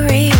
worry.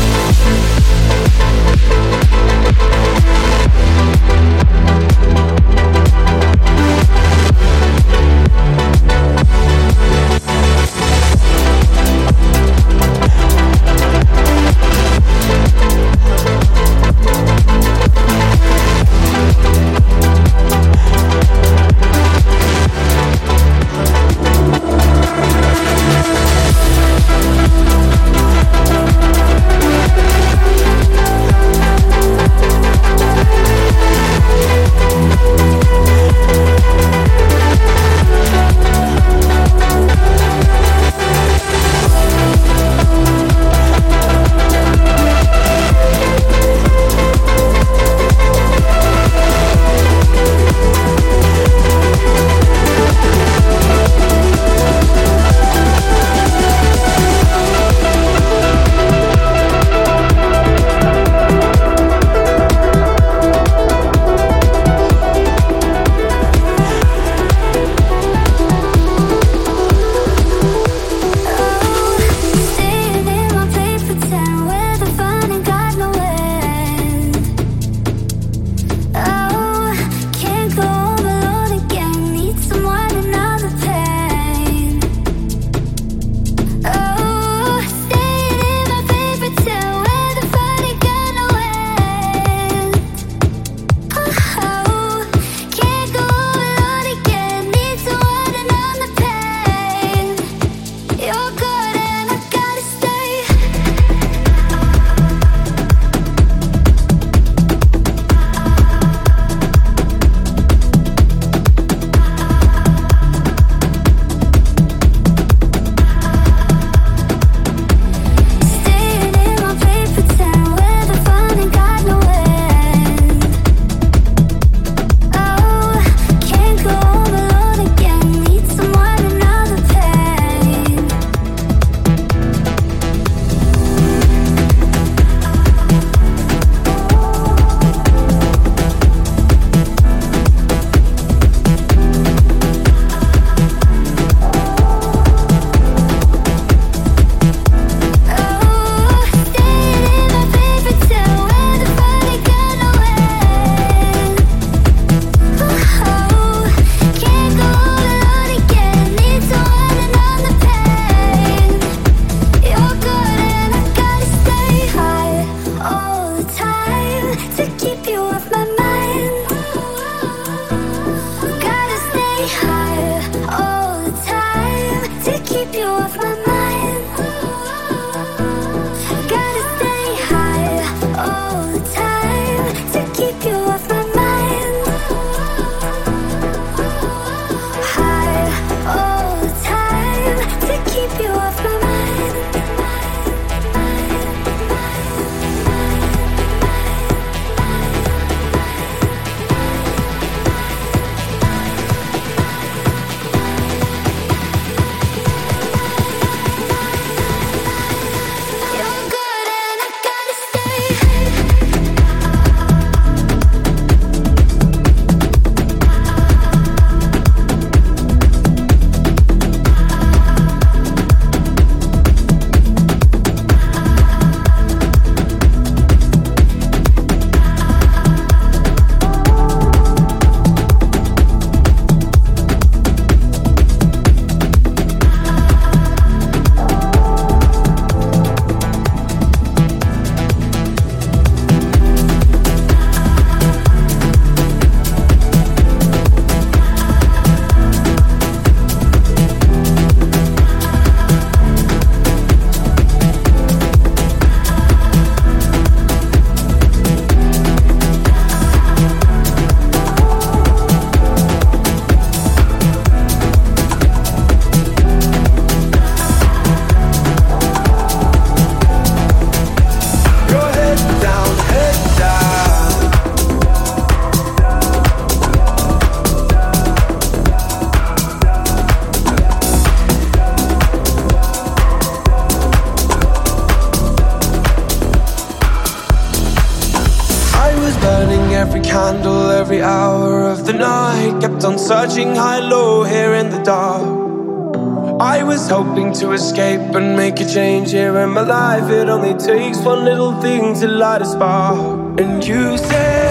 Sharing in my life. It only takes one little thing to light a spark. And you said.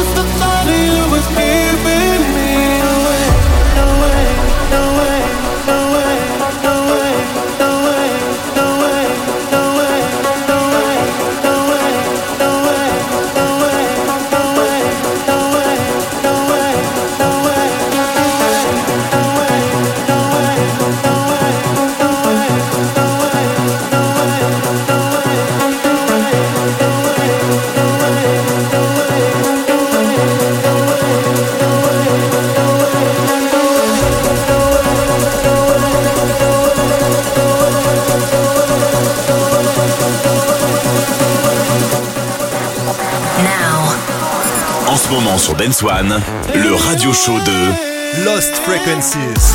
Dance le radio show de Lost Frequencies.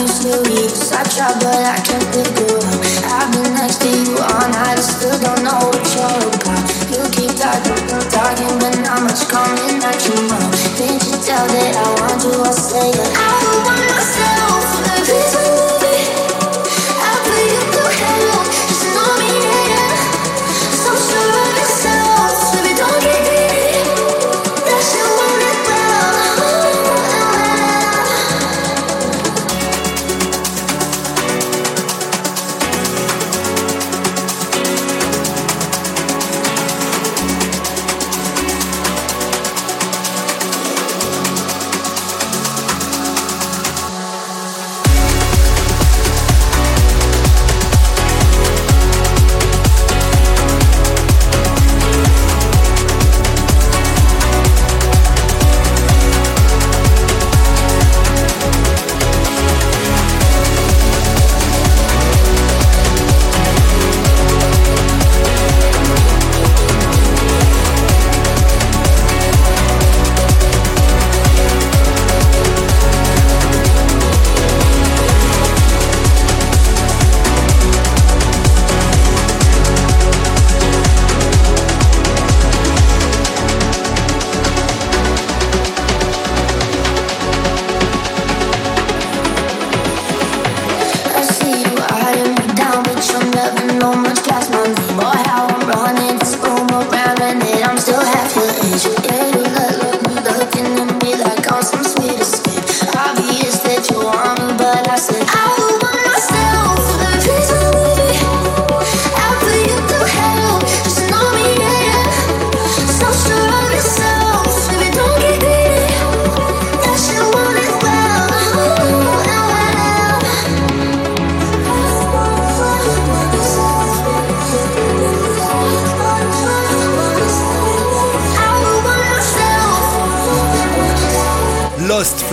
used to use. I try, but I can't live through. I've been next to you all night. I still don't know what you're about. You keep talking, talking, but not much coming at you. Now. Did you tell that I want you? I say it. I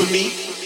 for me?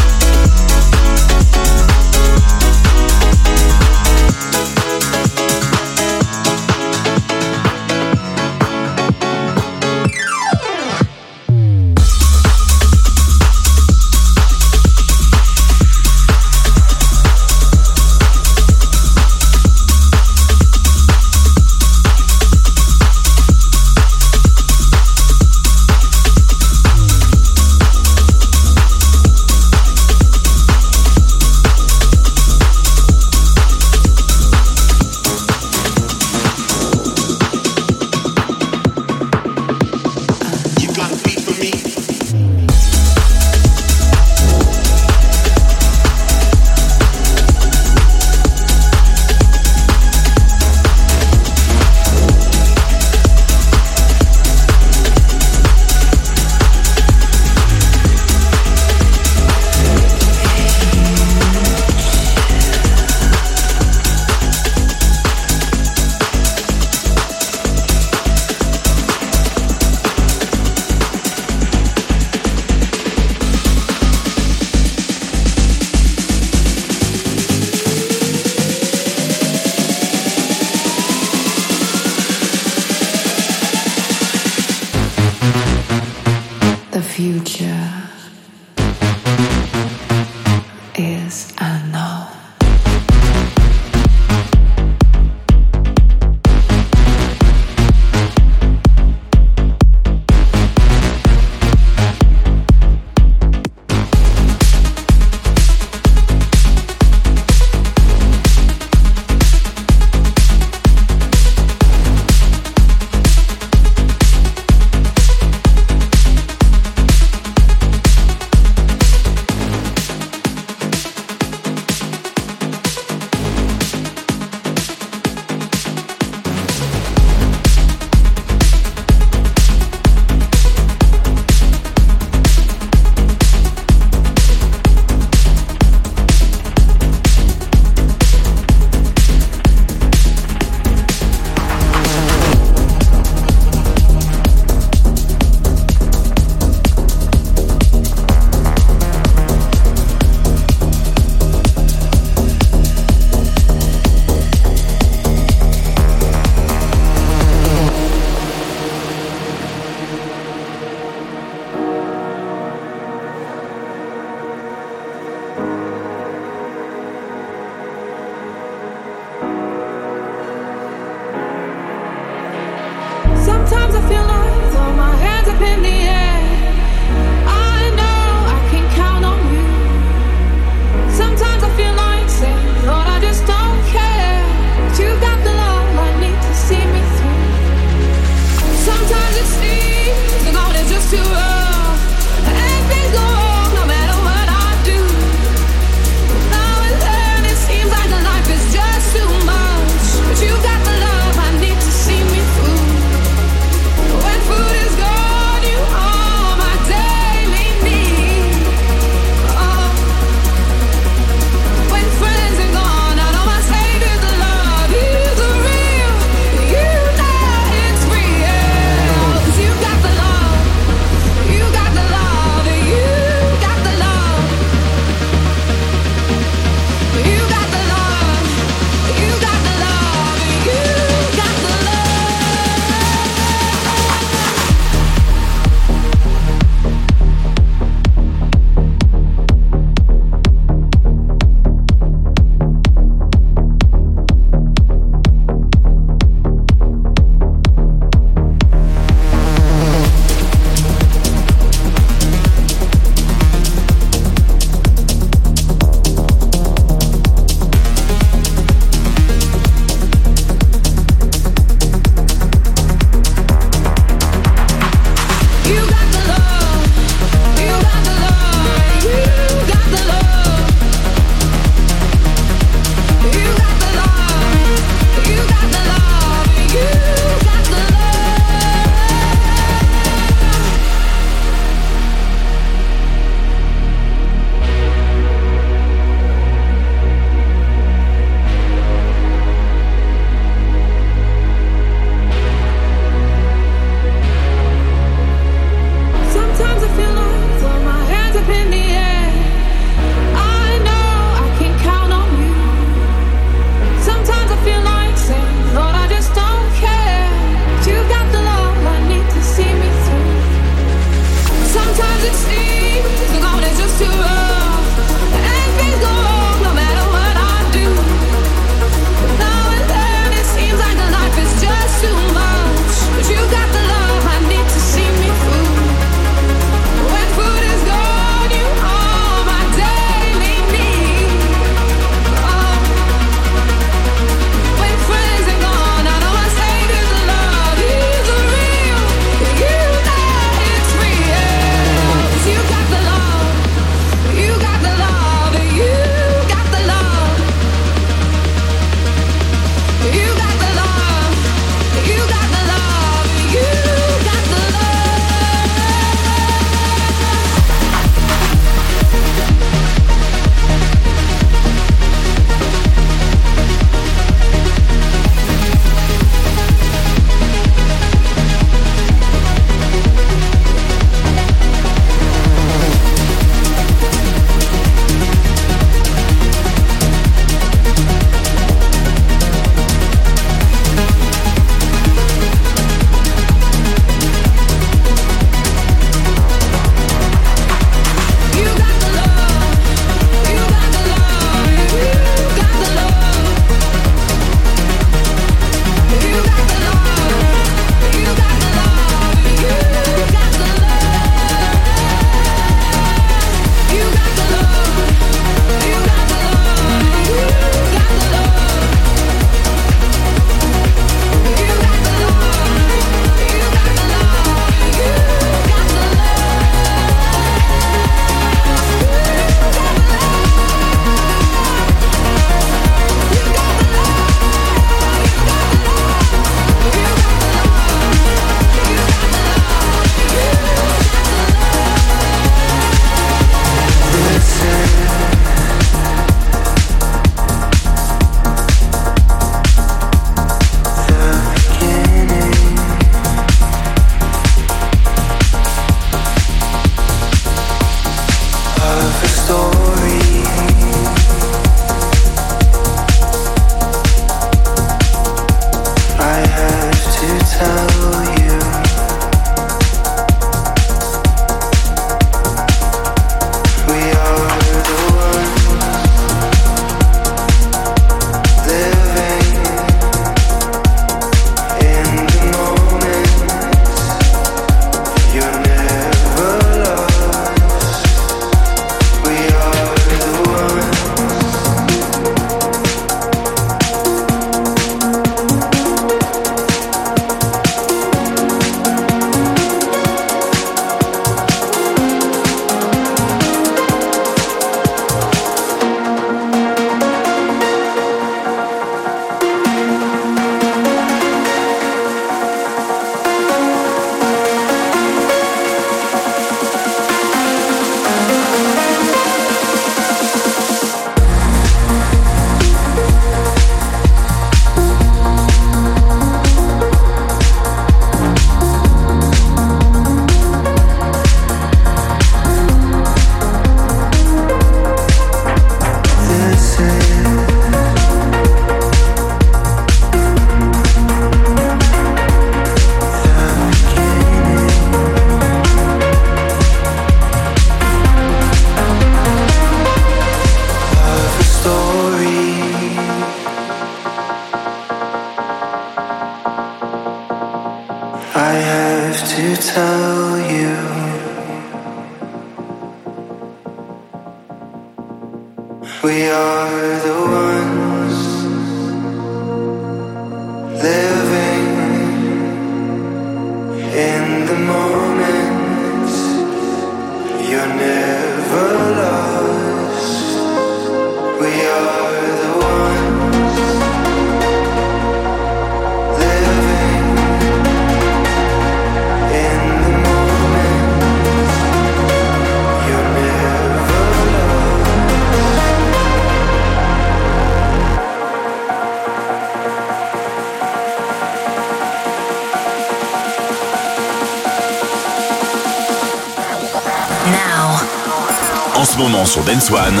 Dance One,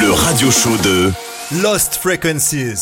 le radio show de Lost Frequencies.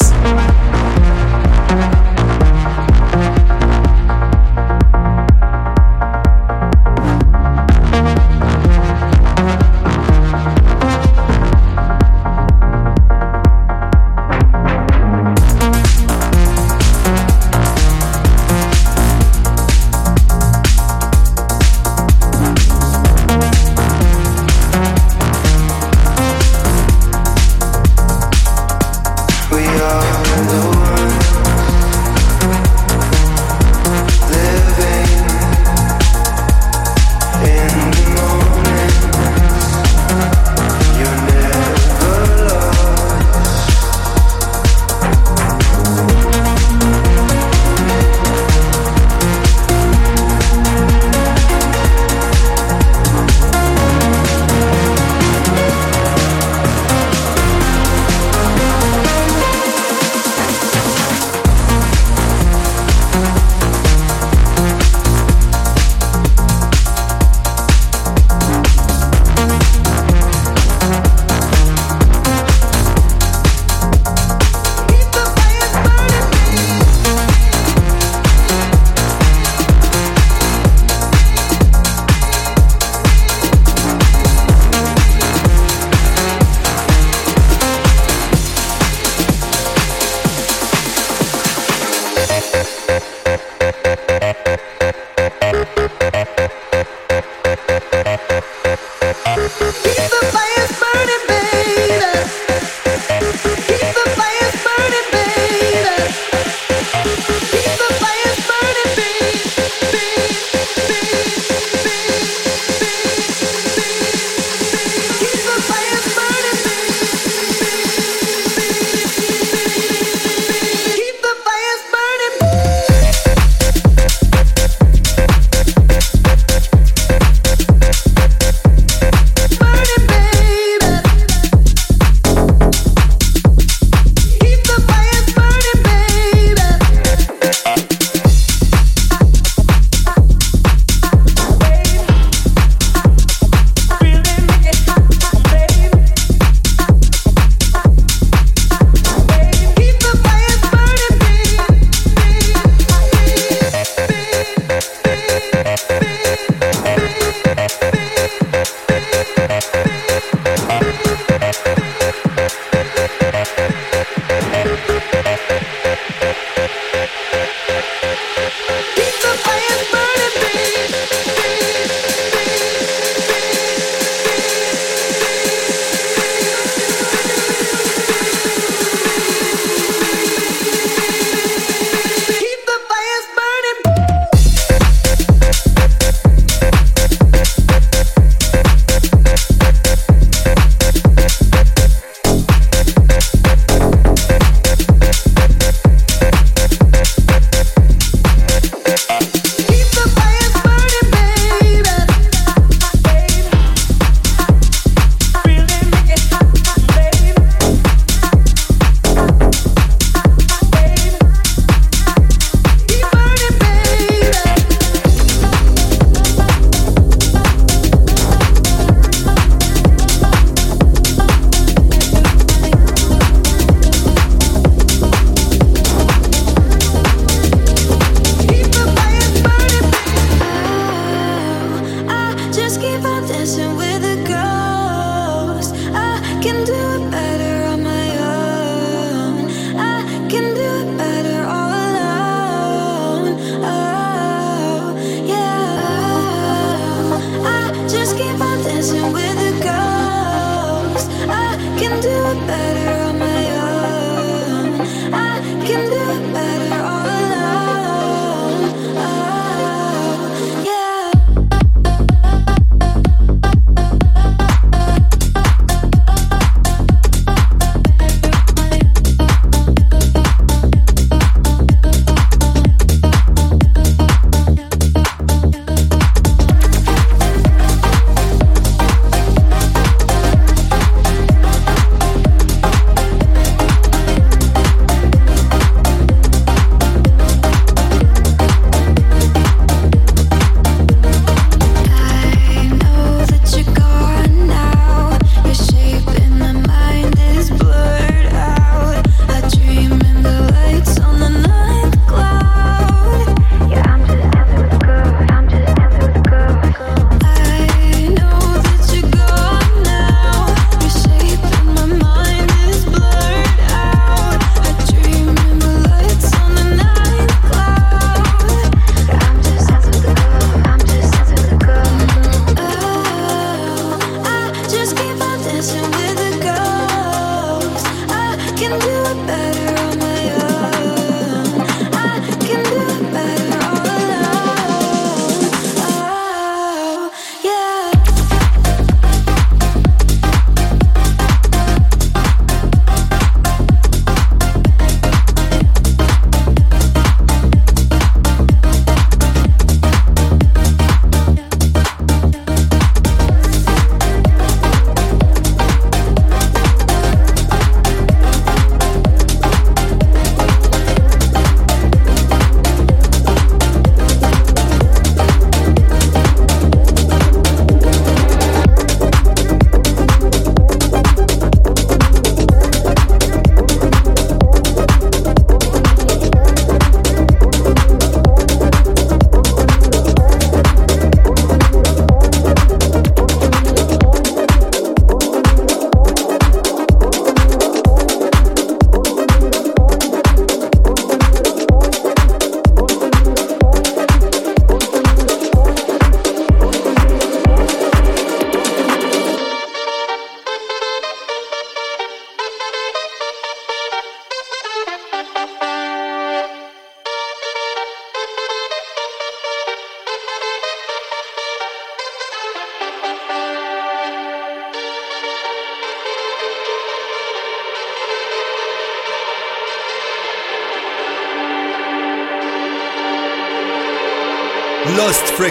can do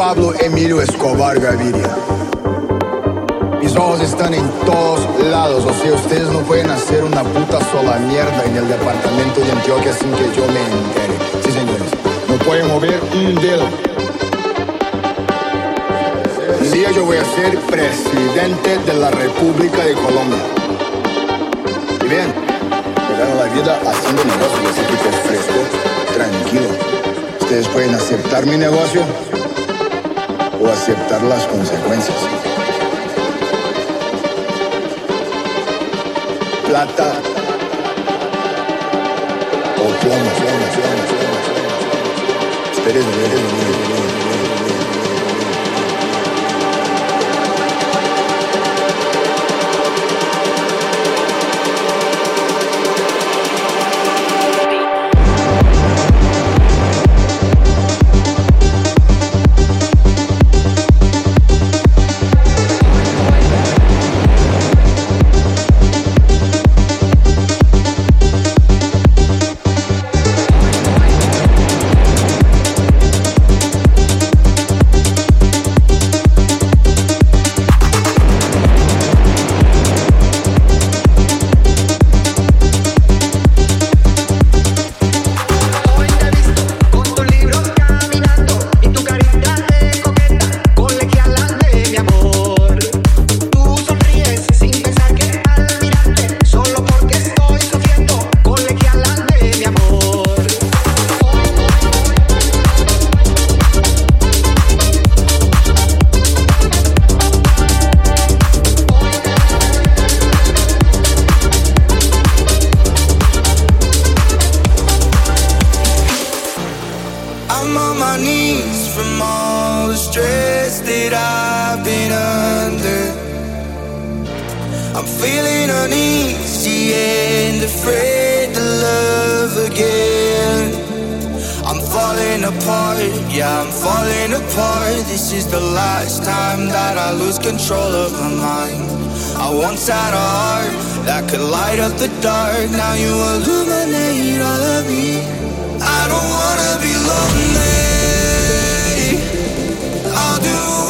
Pablo Emilio Escobar Gaviria. Mis ojos están en todos lados, o sea, ustedes no pueden hacer una puta sola mierda en el departamento de Antioquia sin que yo me entere. Sí, señores, no pueden mover un dedo. Un día yo voy a ser presidente de la República de Colombia. Y bien, me gano la vida haciendo negocios, así que fresco, tranquilo. Ustedes pueden aceptar mi negocio o aceptar las consecuencias. Plata o plomo, plomo, plomo, plomo. Yeah, I'm falling apart. This is the last time that I lose control of my mind. I once had a heart that could light up the dark. Now you illuminate all of me. I don't wanna be lonely. I'll do.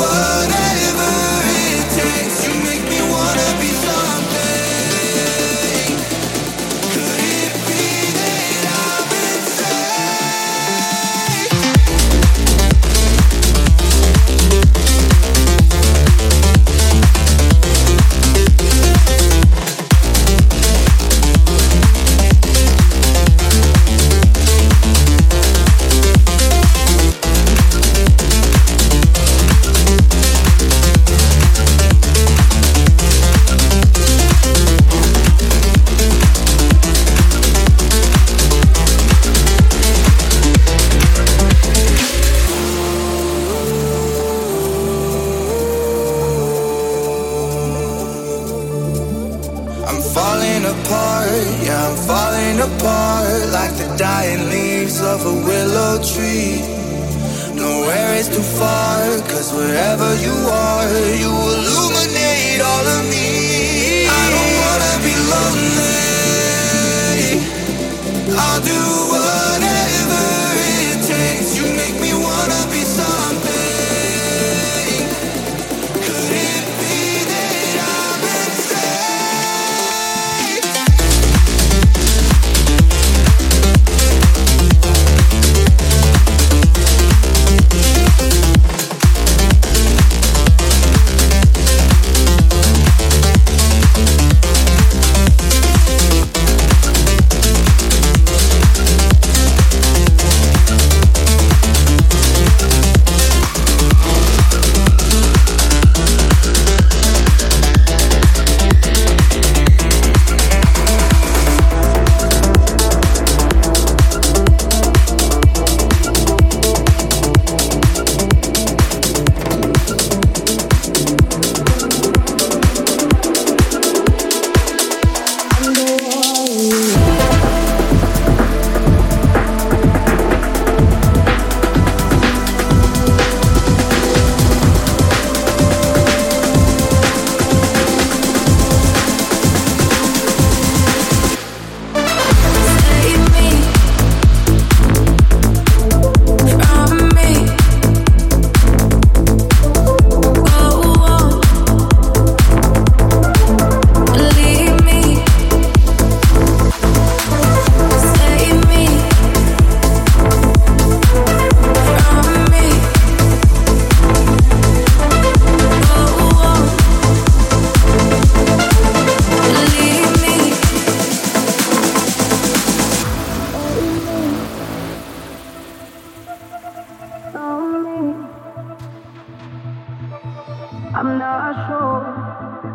do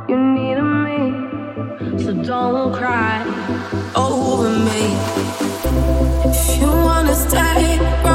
You need me, so don't cry over me. If you wanna stay.